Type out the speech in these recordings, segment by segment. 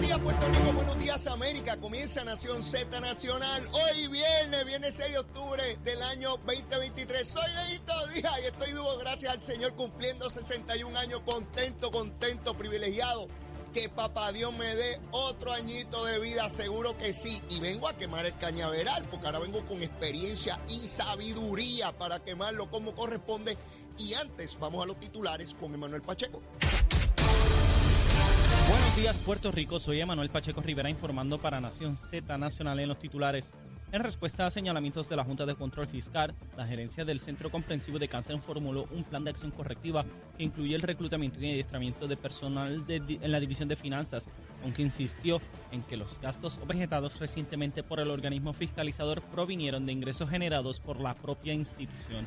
Buenos días Puerto Rico, buenos días América. Comienza Nación Z Nacional. Hoy viernes, viernes 6 de octubre del año 2023. Soy Leito Díaz y estoy vivo gracias al Señor cumpliendo 61 años. Contento, contento, privilegiado. Que papá Dios me dé otro añito de vida, seguro que sí. Y vengo a quemar el cañaveral, porque ahora vengo con experiencia y sabiduría para quemarlo como corresponde. Y antes, vamos a los titulares con Emanuel Pacheco. Buenos días, Puerto Rico. Soy Emanuel Pacheco Rivera informando para Nación Z Nacional en los titulares. En respuesta a señalamientos de la Junta de Control Fiscal, la gerencia del Centro Comprensivo de Cáncer formuló un plan de acción correctiva que incluye el reclutamiento y adiestramiento de personal de- en la División de Finanzas, aunque insistió en que los gastos objetados recientemente por el organismo fiscalizador provinieron de ingresos generados por la propia institución.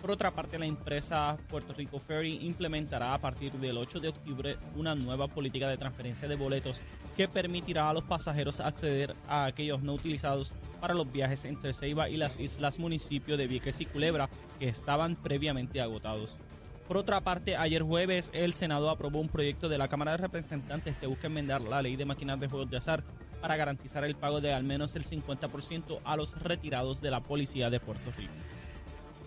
Por otra parte, la empresa Puerto Rico Ferry implementará a partir del 8 de octubre una nueva política de transferencia de boletos que permitirá a los pasajeros acceder a aquellos no utilizados para los viajes entre Ceiba y las islas municipio de Vieques y Culebra que estaban previamente agotados. Por otra parte, ayer jueves el Senado aprobó un proyecto de la Cámara de Representantes que busca enmendar la ley de máquinas de juegos de azar para garantizar el pago de al menos el 50% a los retirados de la Policía de Puerto Rico.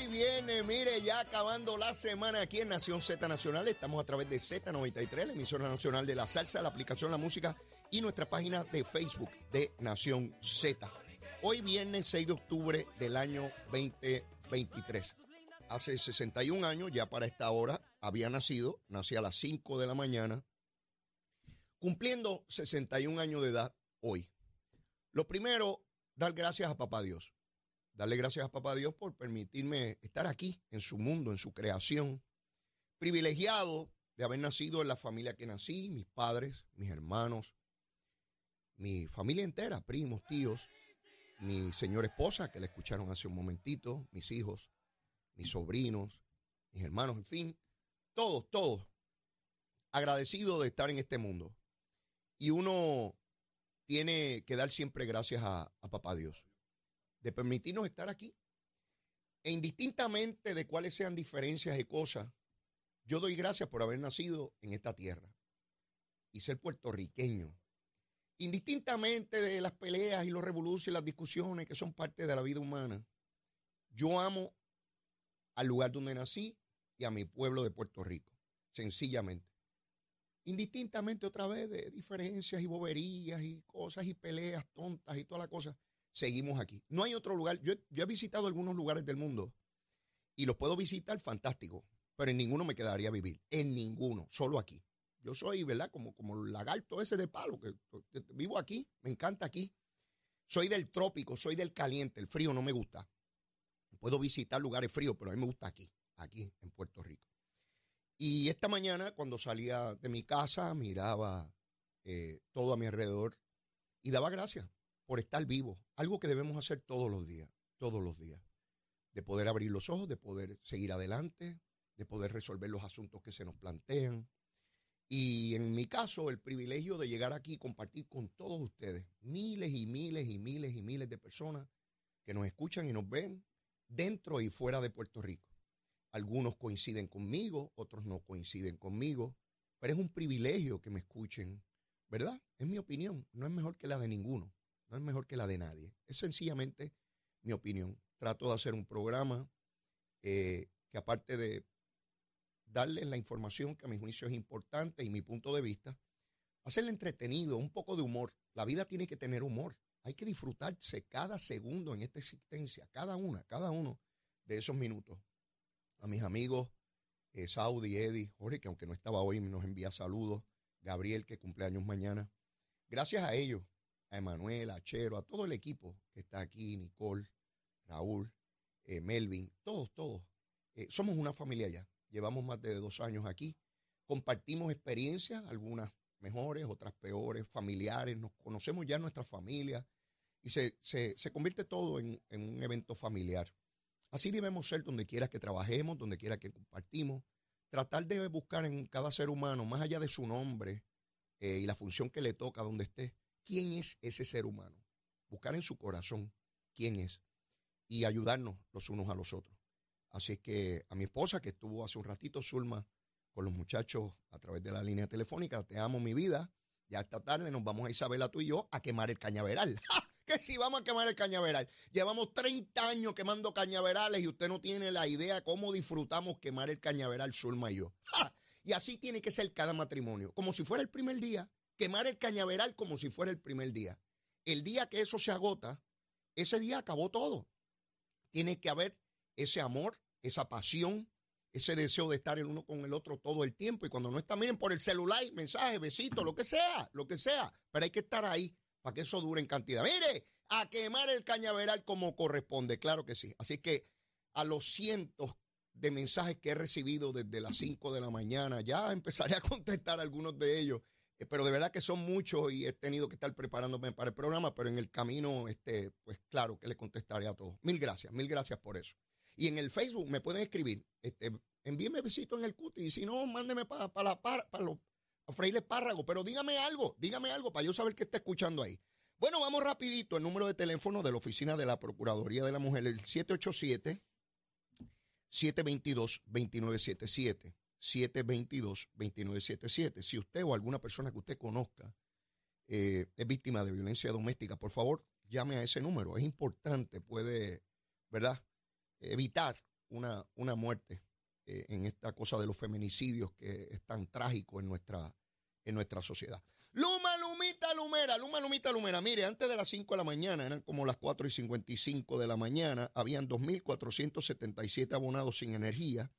hoy viene, mire, ya acabando la semana aquí en Nación Z Nacional. Estamos a través de Z93, la emisora nacional de la salsa, la aplicación La Música y nuestra página de Facebook de Nación Z. Hoy viernes 6 de octubre del año 2023. Hace 61 años, ya para esta hora, había nacido, nací a las 5 de la mañana, cumpliendo 61 años de edad hoy. Lo primero, dar gracias a Papá Dios darle gracias a Papá Dios por permitirme estar aquí, en su mundo, en su creación. Privilegiado de haber nacido en la familia que nací, mis padres, mis hermanos, mi familia entera, primos, tíos, mi señora esposa, que la escucharon hace un momentito, mis hijos, mis sobrinos, mis hermanos, en fin, todos, todos. Agradecido de estar en este mundo. Y uno tiene que dar siempre gracias a, a Papá Dios de permitirnos estar aquí. E indistintamente de cuáles sean diferencias y cosas, yo doy gracias por haber nacido en esta tierra y ser puertorriqueño. Indistintamente de las peleas y los revoluciones y las discusiones que son parte de la vida humana, yo amo al lugar donde nací y a mi pueblo de Puerto Rico, sencillamente. Indistintamente otra vez de diferencias y boberías y cosas y peleas tontas y toda la cosa, seguimos aquí. No hay otro lugar. Yo, he visitado algunos lugares del mundo y los puedo visitar fantástico, pero en ninguno me quedaría a vivir. En ninguno, solo aquí. Yo soy, ¿verdad? Como, como el lagarto ese de palo, que, que vivo aquí, me encanta aquí. Soy del trópico, soy del caliente, el frío no me gusta. Puedo visitar lugares fríos, pero a mí me gusta aquí, aquí en Puerto Rico. Y esta mañana, cuando salía de mi casa, miraba eh, todo a mi alrededor y daba gracias por estar vivo, algo que debemos hacer todos los días, todos los días, de poder abrir los ojos, de poder seguir adelante, de poder resolver los asuntos que se nos plantean. Y en mi caso, el privilegio de llegar aquí y compartir con todos ustedes, miles y miles y miles y miles de personas que nos escuchan y nos ven dentro y fuera de Puerto Rico. Algunos coinciden conmigo, otros no coinciden conmigo, pero es un privilegio que me escuchen, ¿verdad? Es mi opinión, no es mejor que la de ninguno no es mejor que la de nadie. Es sencillamente mi opinión. Trato de hacer un programa eh, que aparte de darles la información que a mi juicio es importante y mi punto de vista, hacerle entretenido, un poco de humor. La vida tiene que tener humor. Hay que disfrutarse cada segundo en esta existencia, cada una, cada uno de esos minutos. A mis amigos eh, Saudi, Eddie, Jorge, que aunque no estaba hoy, nos envía saludos. Gabriel, que cumpleaños mañana. Gracias a ellos, a Emanuel, a Chero, a todo el equipo que está aquí, Nicole, Raúl, eh, Melvin, todos, todos. Eh, somos una familia ya. Llevamos más de dos años aquí. Compartimos experiencias, algunas mejores, otras peores, familiares. Nos conocemos ya nuestra familia y se, se, convierte todo en, en, un evento familiar. Así debemos ser donde quiera que trabajemos, donde quiera que compartimos. Tratar de buscar en cada ser humano, más allá de su nombre eh, y la función que le toca donde esté, quién es ese ser humano. Buscar en su corazón quién es y ayudarnos los unos a los otros. Así que a mi esposa, que estuvo hace un ratito, Zulma, con los muchachos a través de la línea telefónica, te amo mi vida. Ya esta tarde nos vamos a Isabela tú y yo a quemar el cañaveral. que si vamos a quemar el cañaveral. Llevamos 30 años quemando cañaverales y usted no tiene la idea cómo disfrutamos quemar el cañaveral Zulma y yo. Y así tiene que ser cada matrimonio, como si fuera el primer día. Quemar el cañaveral como si fuera el primer día. El día que eso se agota, ese día acabó todo. Tiene que haber ese amor, esa pasión, ese deseo de estar el uno con el otro todo el tiempo. Y cuando no está, miren por el celular, mensaje, besito, lo que sea, lo que sea. Pero hay que estar ahí para que eso dure en cantidad. Mire, a quemar el cañaveral como corresponde, claro que sí. Así que a los cientos de mensajes que he recibido desde las 5 de la mañana, ya empezaré a contestar algunos de ellos, pero de verdad que son muchos y he tenido que estar preparándome para el programa, pero en el camino, este, pues claro que le contestaré a todos. Mil gracias, mil gracias por eso. Y en el Facebook me pueden escribir, este, envíeme besito en el cuti, y si no, mándeme para la para los freír párrago, pero dígame algo, dígame algo para yo saber qué está escuchando ahí. Bueno, vamos rapidito, el número de teléfono de la oficina de la Procuraduría de la Mujer, el 787 722 2977. 722-2977. Si usted o alguna persona que usted conozca eh, es víctima de violencia doméstica, por favor, llame a ese número. Es importante, puede, ¿verdad?, evitar una, una muerte eh, en esta cosa de los feminicidios que es tan trágico en nuestra, en nuestra sociedad. Luma, Lumita, Lumera, Luma, Lumita, Lumera. Mire, antes de las 5 de la mañana, eran como las 4 y 55 de la mañana, habían 2.477 abonados sin energía.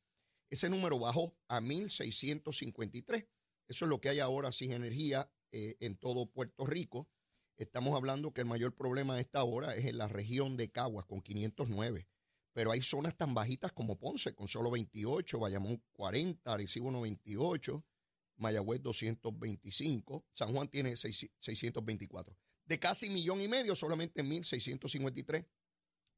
Ese número bajó a 1.653. Eso es lo que hay ahora sin energía eh, en todo Puerto Rico. Estamos hablando que el mayor problema a esta hora es en la región de Caguas, con 509 pero hay zonas tan bajitas como Ponce, con solo 28, Bayamón 40, Arecibo 98, Mayagüez 225, San Juan tiene 624. De casi millón y medio, solamente 1.653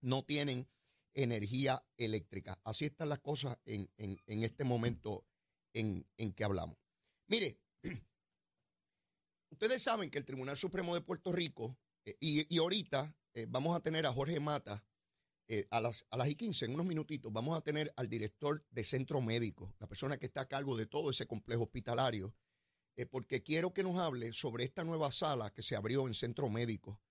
no tienen energía eléctrica. Así están las cosas en, este momento en, que hablamos. Mire, ustedes saben que el Tribunal Supremo de Puerto Rico, eh, y, ahorita eh, vamos a tener a Jorge Mata, eh, a, las, a las y 15, en unos minutitos, vamos a tener al director de centro médico, la persona que está a cargo de todo ese complejo hospitalario, porque quiero que nos hable sobre esta nueva sala que se abrió en centro médico.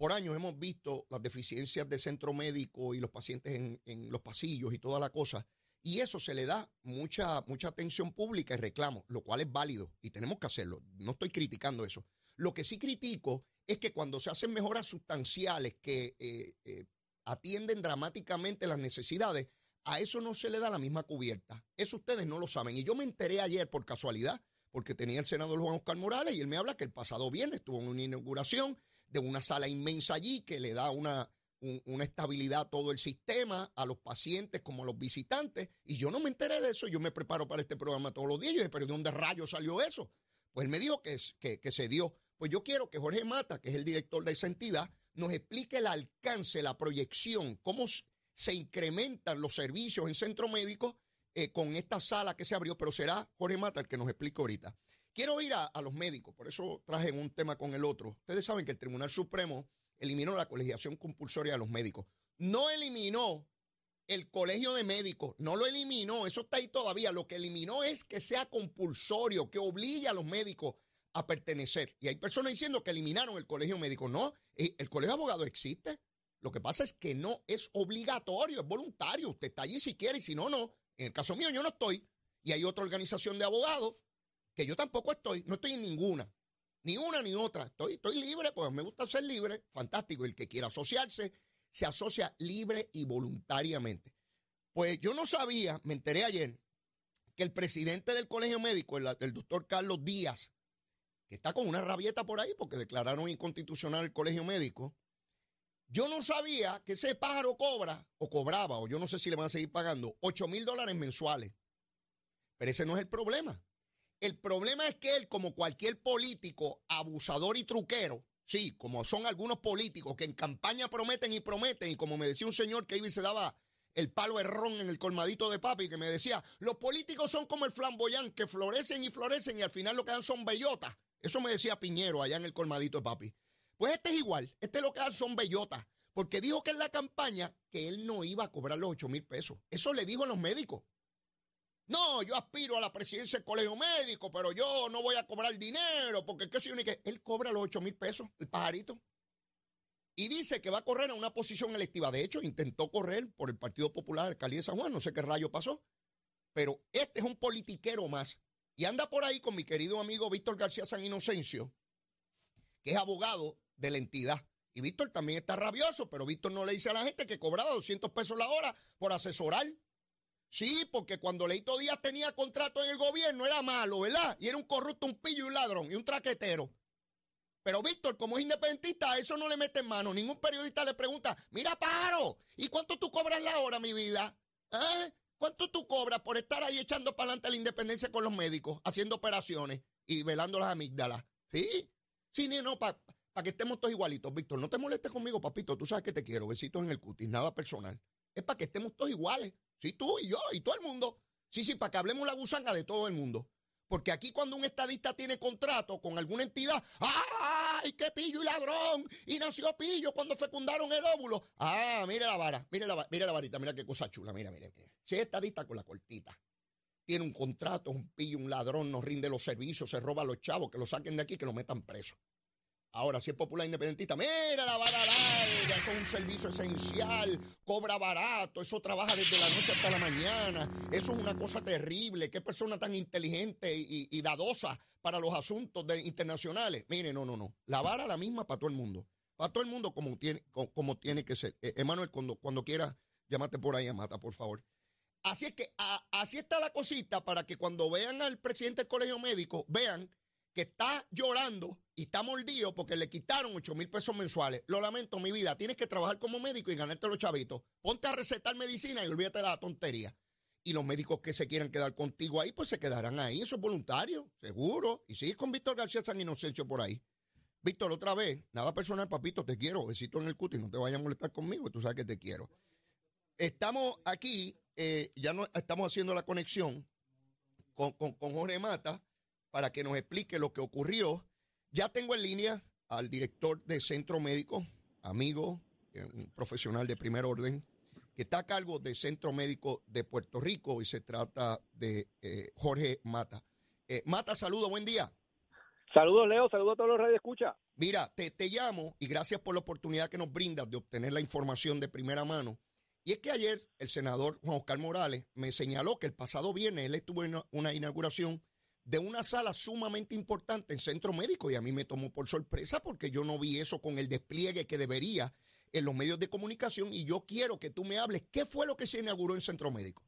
Por años hemos visto las deficiencias de centro médico y los pacientes en, los pasillos y toda la cosa. Y eso se le da mucha, mucha atención pública y reclamo, lo cual es válido y tenemos que hacerlo. No estoy criticando eso. Lo que sí critico es que cuando se hacen mejoras sustanciales que eh, atienden dramáticamente las necesidades, a eso no se le da la misma cubierta. Eso ustedes no lo saben. Y yo me enteré ayer por casualidad, porque tenía el senador Juan Oscar Morales y él me habla que el pasado viernes estuvo en una inauguración de una sala inmensa allí que le da una, una estabilidad a todo el sistema, a los pacientes como a los visitantes. Y yo no me enteré de eso. Yo me preparo para este programa todos los días. Yo dije, pero ¿de dónde rayos salió eso? Pues él me dijo que, que, que se dio. Pues yo quiero que Jorge Mata, que es el director de esa entidad, nos explique el alcance, la proyección, cómo se incrementan los servicios en centro médico eh, con esta sala que se abrió, pero será Jorge Mata el que nos explique ahorita. Quiero ir a, los médicos, por eso traje un tema con el otro. Ustedes saben que el Tribunal Supremo eliminó la colegiación compulsoria de los médicos. No eliminó el colegio de médicos, no lo eliminó, eso está ahí todavía. Lo que eliminó es que sea compulsorio, que obligue a los médicos a pertenecer. Y hay personas diciendo que eliminaron el colegio médico. No, eh, el colegio de abogados existe. Lo que pasa es que no es obligatorio, es voluntario. Usted está allí si quiere y si no, no. En el caso mío yo no estoy. Y hay otra organización de abogados que yo tampoco estoy. No estoy en ninguna. Ni una ni otra. Estoy, estoy libre, pues me gusta ser libre. Fantástico. El que quiera asociarse, se asocia libre y voluntariamente. Pues yo no sabía, me enteré ayer, que el presidente del colegio médico, el, el doctor Carlos Díaz, que está con una rabieta por ahí porque declararon inconstitucional el colegio médico, yo no sabía que ese pájaro cobra, o cobraba, o yo no sé si le van a seguir pagando, 8 mil dólares mensuales. Pero ese no es el problema. El problema es que él, como cualquier político abusador y truquero, sí, como son algunos políticos que en campaña prometen y prometen, y como me decía un señor que iba y se daba el palo ron en el colmadito de papi, que me decía, los políticos son como el flamboyán, que florecen y florecen y al final lo que dan son bellotas. Eso me decía Piñero allá en el colmadito de papi. Pues este es igual, este lo que dan son bellotas, porque dijo que en la campaña que él no iba a cobrar los 8 mil pesos. Eso le dijo a los médicos. No, yo aspiro a la presidencia del colegio médico, pero yo no voy a cobrar dinero, porque qué ni qué. Él cobra los 8 mil pesos, el pajarito. Y dice que va a correr a una posición electiva. De hecho, intentó correr por el Partido Popular, alcaldía de San Juan, no sé qué rayo pasó. Pero este es un politiquero más. Y anda por ahí con mi querido amigo Víctor García San Inocencio, que es abogado de la entidad. Y Víctor también está rabioso, pero Víctor no le dice a la gente que cobraba 200 pesos la hora por asesorar. Sí, porque cuando Leito Díaz tenía contrato en el gobierno era malo, ¿verdad? Y era un corrupto, un pillo y un ladrón y un traquetero. Pero Víctor, como es independentista, eso no le mete en mano. Ningún periodista le pregunta, mira, paro, ¿y cuánto tú cobras la hora, mi vida? ¿Eh? ¿Cuánto tú cobras por estar ahí echando para adelante la independencia con los médicos, haciendo operaciones y velando las amígdalas? ¿Sí? Sí, no, para que estemos todos igualitos. Víctor, no te molestes conmigo, papito. Tú sabes que te quiero. Besitos en el cutis, nada personal. Es para que estemos todos iguales. Sí, tú y yo y todo el mundo. Sí, sí, para que hablemos la gusanga de todo el mundo. Porque aquí cuando un estadista tiene contrato con alguna entidad, ¡ay, qué pillo y ladrón! Y nació pillo cuando fecundaron el óvulo. Ah, mire la vara, mire la, mire la varita, mira qué cosa chula, mira, mire, mire. Si es estadista con la cortita, tiene un contrato, un pillo, un ladrón, no rinde los servicios, se roba a los chavos, que lo saquen de aquí, que lo metan preso. Ahora, si es popular independentista, mira la vara larga, eso es un servicio esencial, cobra barato, eso trabaja desde la noche hasta la mañana, eso es una cosa terrible, qué persona tan inteligente y, dadosa para los asuntos internacionales. Mire, no, no, no, la vara la misma para todo el mundo, para todo el mundo como tiene, como, tiene que ser. Eh, Emanuel, cuando, cuando quiera, llámate por ahí a por favor. Así es que así está la cosita para que cuando vean al presidente del colegio médico, vean que está llorando y está mordido porque le quitaron 8 mil pesos mensuales. Lo lamento, mi vida. Tienes que trabajar como médico y ganarte los chavitos. Ponte a recetar medicina y olvídate de la tontería. Y los médicos que se quieran quedar contigo ahí, pues se quedarán ahí. Eso es voluntario, seguro. Y sigues con Víctor García San Inocencio por ahí. Víctor, otra vez, nada personal, papito, te quiero. Besito en el cutis, no te vayas a molestar conmigo, tú sabes que te quiero. Estamos aquí, eh, ya no, estamos haciendo la conexión con, con, con Jorge Mata para que nos explique lo que ocurrió. Ya tengo en línea al director de Centro Médico, amigo, eh, un profesional de primer orden, que está a cargo del Centro Médico de Puerto Rico y se trata de eh, Jorge Mata. Eh, Mata, saludo, buen día. Saludos, Leo, saludos a todos los radio escucha. Mira, te, te llamo y gracias por la oportunidad que nos brindas de obtener la información de primera mano. Y es que ayer el senador Juan Oscar Morales me señaló que el pasado viernes él estuvo en una inauguración de una sala sumamente importante en centro médico y a mí me tomó por sorpresa porque yo no vi eso con el despliegue que debería en los medios de comunicación y yo quiero que tú me hables qué fue lo que se inauguró en centro médico.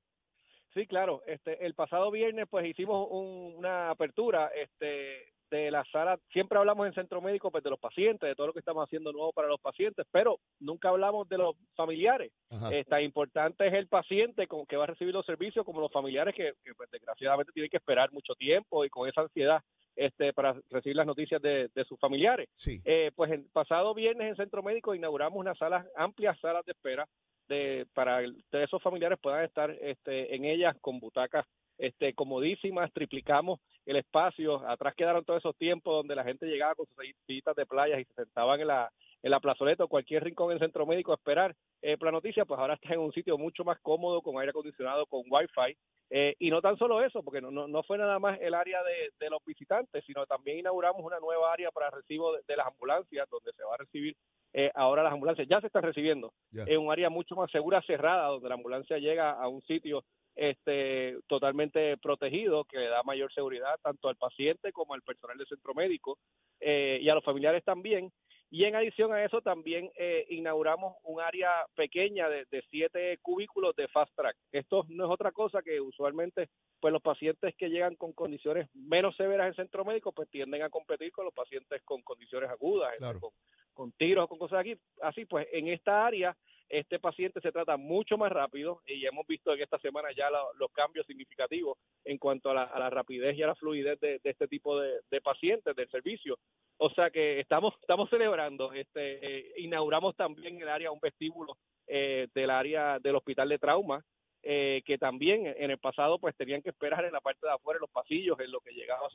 Sí, claro. Este, el pasado viernes, pues hicimos una apertura, este, de la sala, siempre hablamos en centro médico pues, de los pacientes, de todo lo que estamos haciendo nuevo para los pacientes, pero nunca hablamos de los familiares. Eh, tan importante es el paciente con, que va a recibir los servicios como los familiares que, pues, desgraciadamente tienen que esperar mucho tiempo y con esa ansiedad este, para recibir las noticias de, sus familiares. Eh, pues el pasado viernes en centro médico inauguramos unas salas, amplias salas de espera de, para que esos familiares puedan estar este, en ellas con butacas este, comodísimas, triplicamos el espacio, atrás quedaron todos esos tiempos donde la gente llegaba con sus sillitas de playas y se sentaban en la, en la plazoleta o cualquier rincón en centro médico a esperar eh, la noticia, pues ahora está en un sitio mucho más cómodo, con aire acondicionado, con wifi, eh, y no tan solo eso, porque no, no, fue nada más el área de, los visitantes, sino también inauguramos una nueva área para recibo de, las ambulancias, donde se va a recibir eh, ahora las ambulancias, ya se están recibiendo, en un área mucho más segura, cerrada, donde la ambulancia llega a un sitio este, totalmente protegido, que le da mayor seguridad tanto al paciente como al personal del centro médico eh, y a los familiares también. Y en adición a eso también eh, inauguramos un área pequeña de, siete cubículos de fast track. Esto no es otra cosa que usualmente pues los pacientes que llegan con condiciones menos severas en centro médico pues tienden a competir con los pacientes con condiciones agudas, con, con tiros con cosas aquí. Así pues en esta área este paciente se trata mucho más rápido y hemos visto en esta semana ya los cambios significativos en cuanto a la, rapidez y a la fluidez de, este tipo de, pacientes del servicio. O sea que estamos estamos celebrando, este eh, inauguramos también el área, un vestíbulo eh, del área del hospital de trauma, eh, que también en el pasado pues tenían que esperar en la parte de afuera, en los pasillos, en lo que llegaba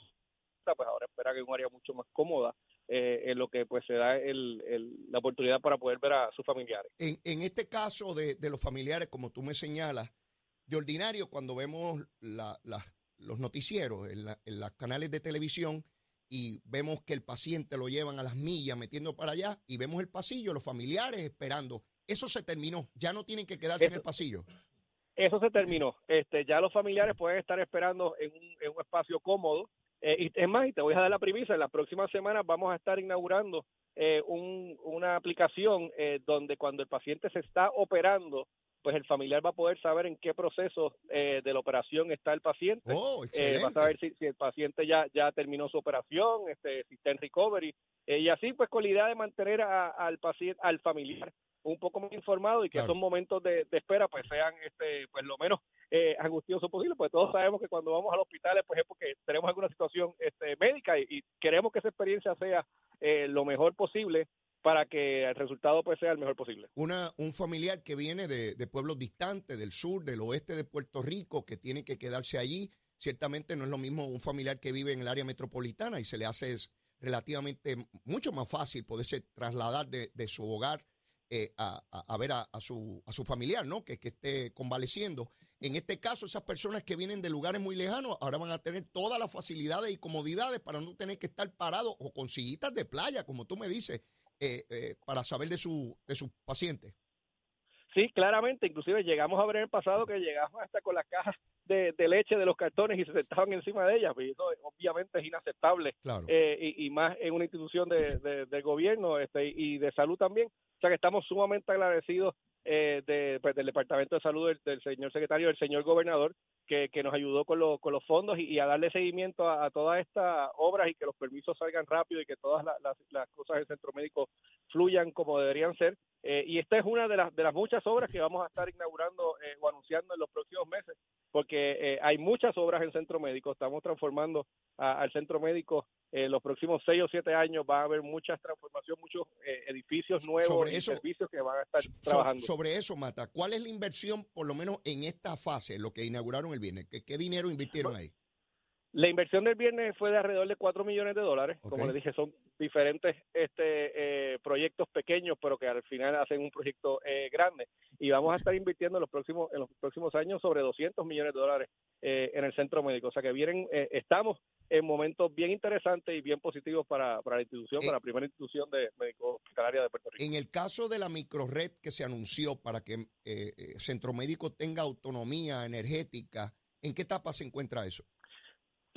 pues ahora espera que un área mucho más cómoda eh, en lo que pues se da el, la oportunidad para poder ver a sus familiares. En, en este caso de, de, los familiares, como tú me señalas, de ordinario cuando vemos la, los noticieros en, en los canales de televisión y vemos que el paciente lo llevan a las millas metiendo para allá y vemos el pasillo, los familiares esperando. Eso se terminó, ya no tienen que quedarse en el pasillo. Eso se terminó. Este, ya los familiares pueden estar esperando en un, en un espacio cómodo eh, y es más, y te voy a dar la premisa, en las próximas semanas vamos a estar inaugurando eh, una aplicación eh, donde cuando el paciente se está operando, pues el familiar va a poder saber en qué proceso de la operación está el paciente. Oh, va a saber si, el paciente ya, ya terminó su operación, este, si está en recovery, y así pues con la idea de mantener al paciente, al familiar un poco más informado y que esos momentos de, espera pues sean este pues lo menos eh, angustioso posible, pues todos sabemos que cuando vamos al hospital pues es porque tenemos alguna situación este, médica y, queremos que esa experiencia sea eh, lo mejor posible para que el resultado pues sea el mejor posible. Una, un familiar que viene de, de pueblos distantes, del sur, del oeste de Puerto Rico, que tiene que quedarse allí, ciertamente no es lo mismo un familiar que vive en el área metropolitana y se le hace relativamente mucho más fácil poderse trasladar de, de su hogar eh, a, ver a, su, a su familiar, ¿no? Que, que esté convaleciendo. En este caso, esas personas que vienen de lugares muy lejanos ahora van a tener todas las facilidades y comodidades para no tener que estar parados o con sillitas de playa, como tú me dices, eh, eh, para saber de su, de sus pacientes. Sí, claramente, inclusive llegamos a ver en el pasado que llegamos hasta con las cajas de, leche de los cartones y se sentaban encima de ellas, y eso obviamente es inaceptable, y, más en una institución de, de, gobierno este, y de salud también. O sea que estamos sumamente agradecidos eh, de, pues, del Departamento de Salud del, señor secretario, del señor gobernador, que, nos ayudó con, con los fondos y, a darle seguimiento a, todas estas obras y que los permisos salgan rápido y que todas las, cosas del centro médico fluyan como deberían ser. Eh, y esta es una de las, de las muchas obras que vamos a estar inaugurando eh, o anunciando en los próximos meses, porque hay muchas obras en centro médico. Estamos transformando al centro médico en los próximos seis o siete años. Va a haber muchas transformaciones, muchos edificios nuevos y servicios que van a estar trabajando sobre eso, Mata, ¿cuál es la inversión, por lo menos en esta fase, lo que inauguraron el viernes? ¿Qué, qué dinero invirtieron ahí? La inversión del viernes fue de alrededor de 4 millones de dólares. Como le dije, son diferentes este, eh, proyectos pequeños, pero que al final hacen un proyecto eh, grande. Y vamos a estar invirtiendo en los próximos en los próximos años sobre 200 millones de dólares eh, en el centro médico. O sea que vienen, estamos en momentos bien interesantes y bien positivos para, para la institución, para la primera institución de médico hospitalaria de Puerto Rico. En el caso de la microred que se anunció para que Centro Médico tenga autonomía energética, ¿en qué etapa se encuentra eso?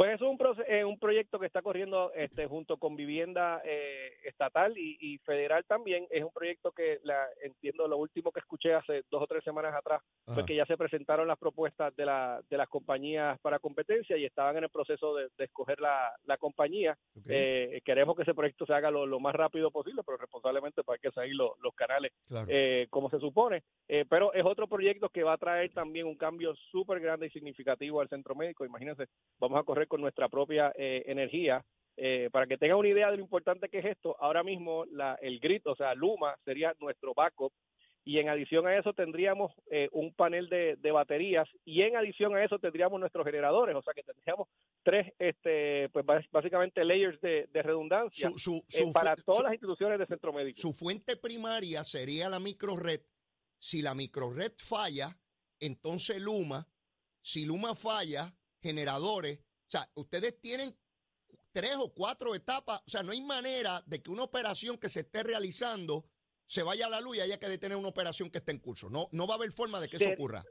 Pues es un, eh, un proyecto que está corriendo este, junto con vivienda eh, estatal y, federal también. Es un proyecto que la, entiendo lo último que escuché hace dos o tres semanas atrás fue que ya se presentaron las propuestas de, la, de las compañías para competencia y estaban en el proceso de, escoger la, la compañía. Eh, queremos que ese proyecto se haga lo, más rápido posible, pero responsablemente para que seguir los canales como se supone. pero es otro proyecto que va a traer también un cambio súper grande y significativo al centro médico. Imagínense, vamos a correr con nuestra propia eh, energía. Eh, para que tengan una idea de lo importante que es esto, ahora mismo la, el grid, o sea, Luma, sería nuestro backup y en adición a eso tendríamos eh, un panel de, baterías y en adición a eso tendríamos nuestros generadores, o sea que tendríamos tres, este, pues básicamente layers de, redundancia para todas las instituciones de centro médico. Su fuente primaria sería la microred. Si la microred falla, entonces Luma, si Luma falla, generadores, sea, ustedes tienen tres o cuatro etapas, o sea, no hay manera de que una operación que se esté realizando se vaya a la luz y haya que detener una operación que esté en curso. No, no va a haber forma de que eso ocurra.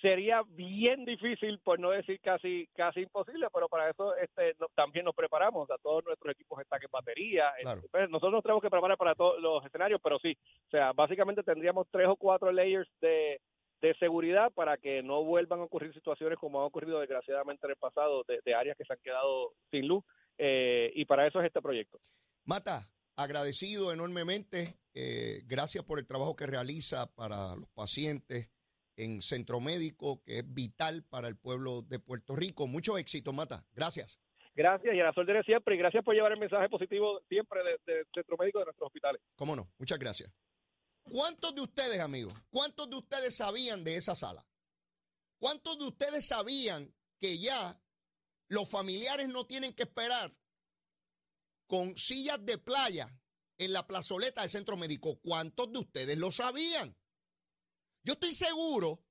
sería bien difícil, por no decir casi casi imposible, pero para eso este también nos preparamos, a todos nuestros equipos están en batería, este, pues, nosotros nos tenemos que preparar para todos los escenarios, pero sí, o sea, básicamente tendríamos tres o cuatro layers de, de seguridad para que no vuelvan a ocurrir situaciones como han ocurrido desgraciadamente en el pasado de, áreas que se han quedado sin luz eh, y para eso es este proyecto. Mata, agradecido enormemente, eh, gracias por el trabajo que realiza para los pacientes en Centro Médico, que es vital para el pueblo de Puerto Rico. Mucho éxito, Mata. Gracias. Gracias y a la de siempre y gracias por llevar el mensaje positivo siempre de, Centro Médico de nuestros hospitales. Cómo no, muchas gracias. ¿Cuántos de ustedes, amigos, cuántos de ustedes sabían de esa sala? ¿Cuántos de ustedes sabían que ya los familiares no tienen que esperar con sillas de playa en la plazoleta del centro médico? ¿Cuántos de ustedes lo sabían? Yo estoy seguro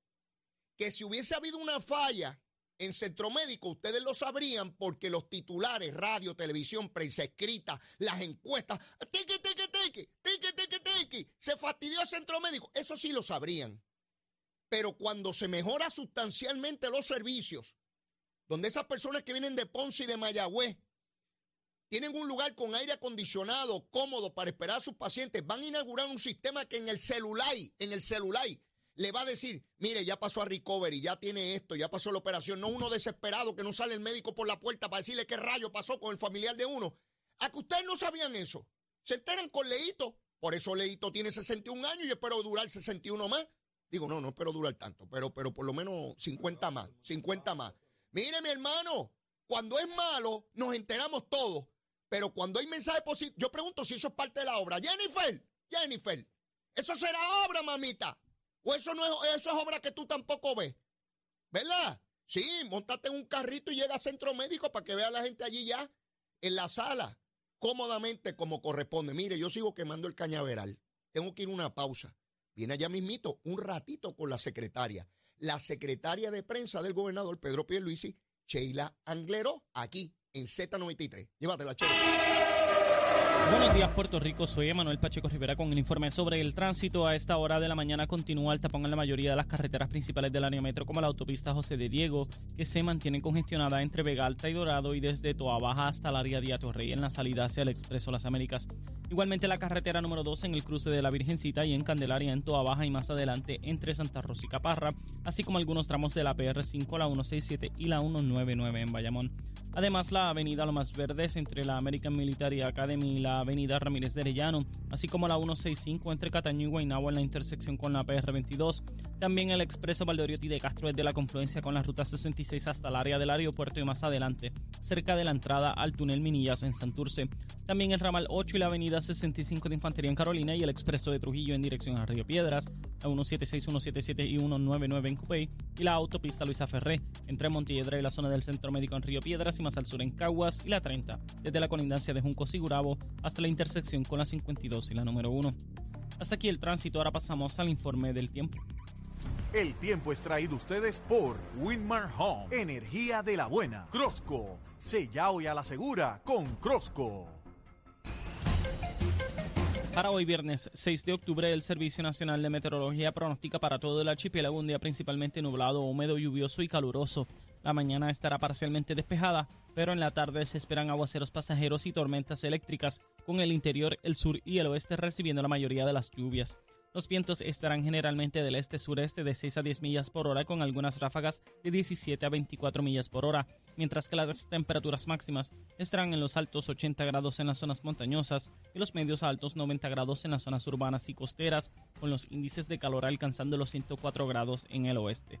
que si hubiese habido una falla en Centro Médico, ustedes lo sabrían porque los titulares, radio, televisión, prensa escrita, las encuestas, tiki, tiki, tiki, tiki, tiki, se fastidió Centro Médico, eso sí lo sabrían. Pero cuando se mejora sustancialmente los servicios, donde esas personas que vienen de Ponce y de Mayagüez tienen un lugar con aire acondicionado, cómodo para esperar a sus pacientes, van a inaugurar un sistema que en el celular, en el celular, le va a decir, mire, ya pasó a recovery, ya tiene esto, ya pasó la operación. No uno desesperado que no sale el médico por la puerta para decirle qué rayo pasó con el familiar de uno. A que ustedes no sabían eso. Se enteran con Leito. Por eso Leito tiene 61 años y espero durar 61 más. Digo, no, no espero durar tanto, pero, pero por lo menos 50 más, 50 más. Mire, mi hermano, cuando es malo, nos enteramos todos. Pero cuando hay mensaje positivo, yo pregunto si eso es parte de la obra. Jennifer, Jennifer, eso será obra, mamita. O eso no es, eso es obra que tú tampoco ves. ¿Verdad? Sí, montate en un carrito y llega a centro médico para que vea a la gente allí ya, en la sala, cómodamente como corresponde. Mire, yo sigo quemando el cañaveral. Tengo que ir a una pausa. Viene allá mismito, un ratito con la secretaria. La secretaria de prensa del gobernador Pedro Pierluisi, Sheila Anglero, aquí en Z93. Llévatela, Sheila. Buenos días, Puerto Rico. Soy Emanuel Pacheco Rivera con el informe sobre el tránsito. A esta hora de la mañana continúa el tapón en la mayoría de las carreteras principales del área metro, como la autopista José de Diego, que se mantiene congestionada entre Vega Alta y Dorado y desde Toa Baja hasta el área de Atorrey en la salida hacia el Expreso Las Américas. Igualmente la carretera número 2 en el cruce de la Virgencita y en Candelaria en Toa Baja y más adelante entre Santa Rosa y Caparra, así como algunos tramos de la PR5, la 167 y la 199 en Bayamón. Además, la avenida Lomas Verdes entre la American Military Academy y la avenida Ramírez de Arellano, así como la 165 entre Cataño y Guaynabo en la intersección con la PR22. También el expreso Valdoriotti de Castro desde la confluencia con la ruta 66 hasta el área del aeropuerto y más adelante, cerca de la entrada al túnel Minillas en Santurce. También el ramal 8 y la avenida 65 de Infantería en Carolina y el expreso de Trujillo en dirección a Río Piedras, la 176, 177 y 199 en Cupey y la autopista Luisa Ferré entre Montiedra y la zona del Centro Médico en Río Piedras y más al sur en Caguas y la 30, desde la colindancia de Junco y hasta la intersección con la 52 y la número 1. Hasta aquí el tránsito, ahora pasamos al informe del tiempo. El tiempo es traído ustedes por Winmar Home, energía de la buena. Crosco, sella hoy a la segura con Crosco. Para hoy viernes 6 de octubre, el Servicio Nacional de Meteorología pronostica para todo el archipiélago un día principalmente nublado, húmedo, lluvioso y caluroso. La mañana estará parcialmente despejada, pero en la tarde se esperan aguaceros pasajeros y tormentas eléctricas, con el interior, el sur y el oeste recibiendo la mayoría de las lluvias. Los vientos estarán generalmente del este-sureste de 6 a 10 millas por hora con algunas ráfagas de 17 a 24 millas por hora, mientras que las temperaturas máximas estarán en los altos 80 grados en las zonas montañosas y los medios altos 90 grados en las zonas urbanas y costeras, con los índices de calor alcanzando los 104 grados en el oeste.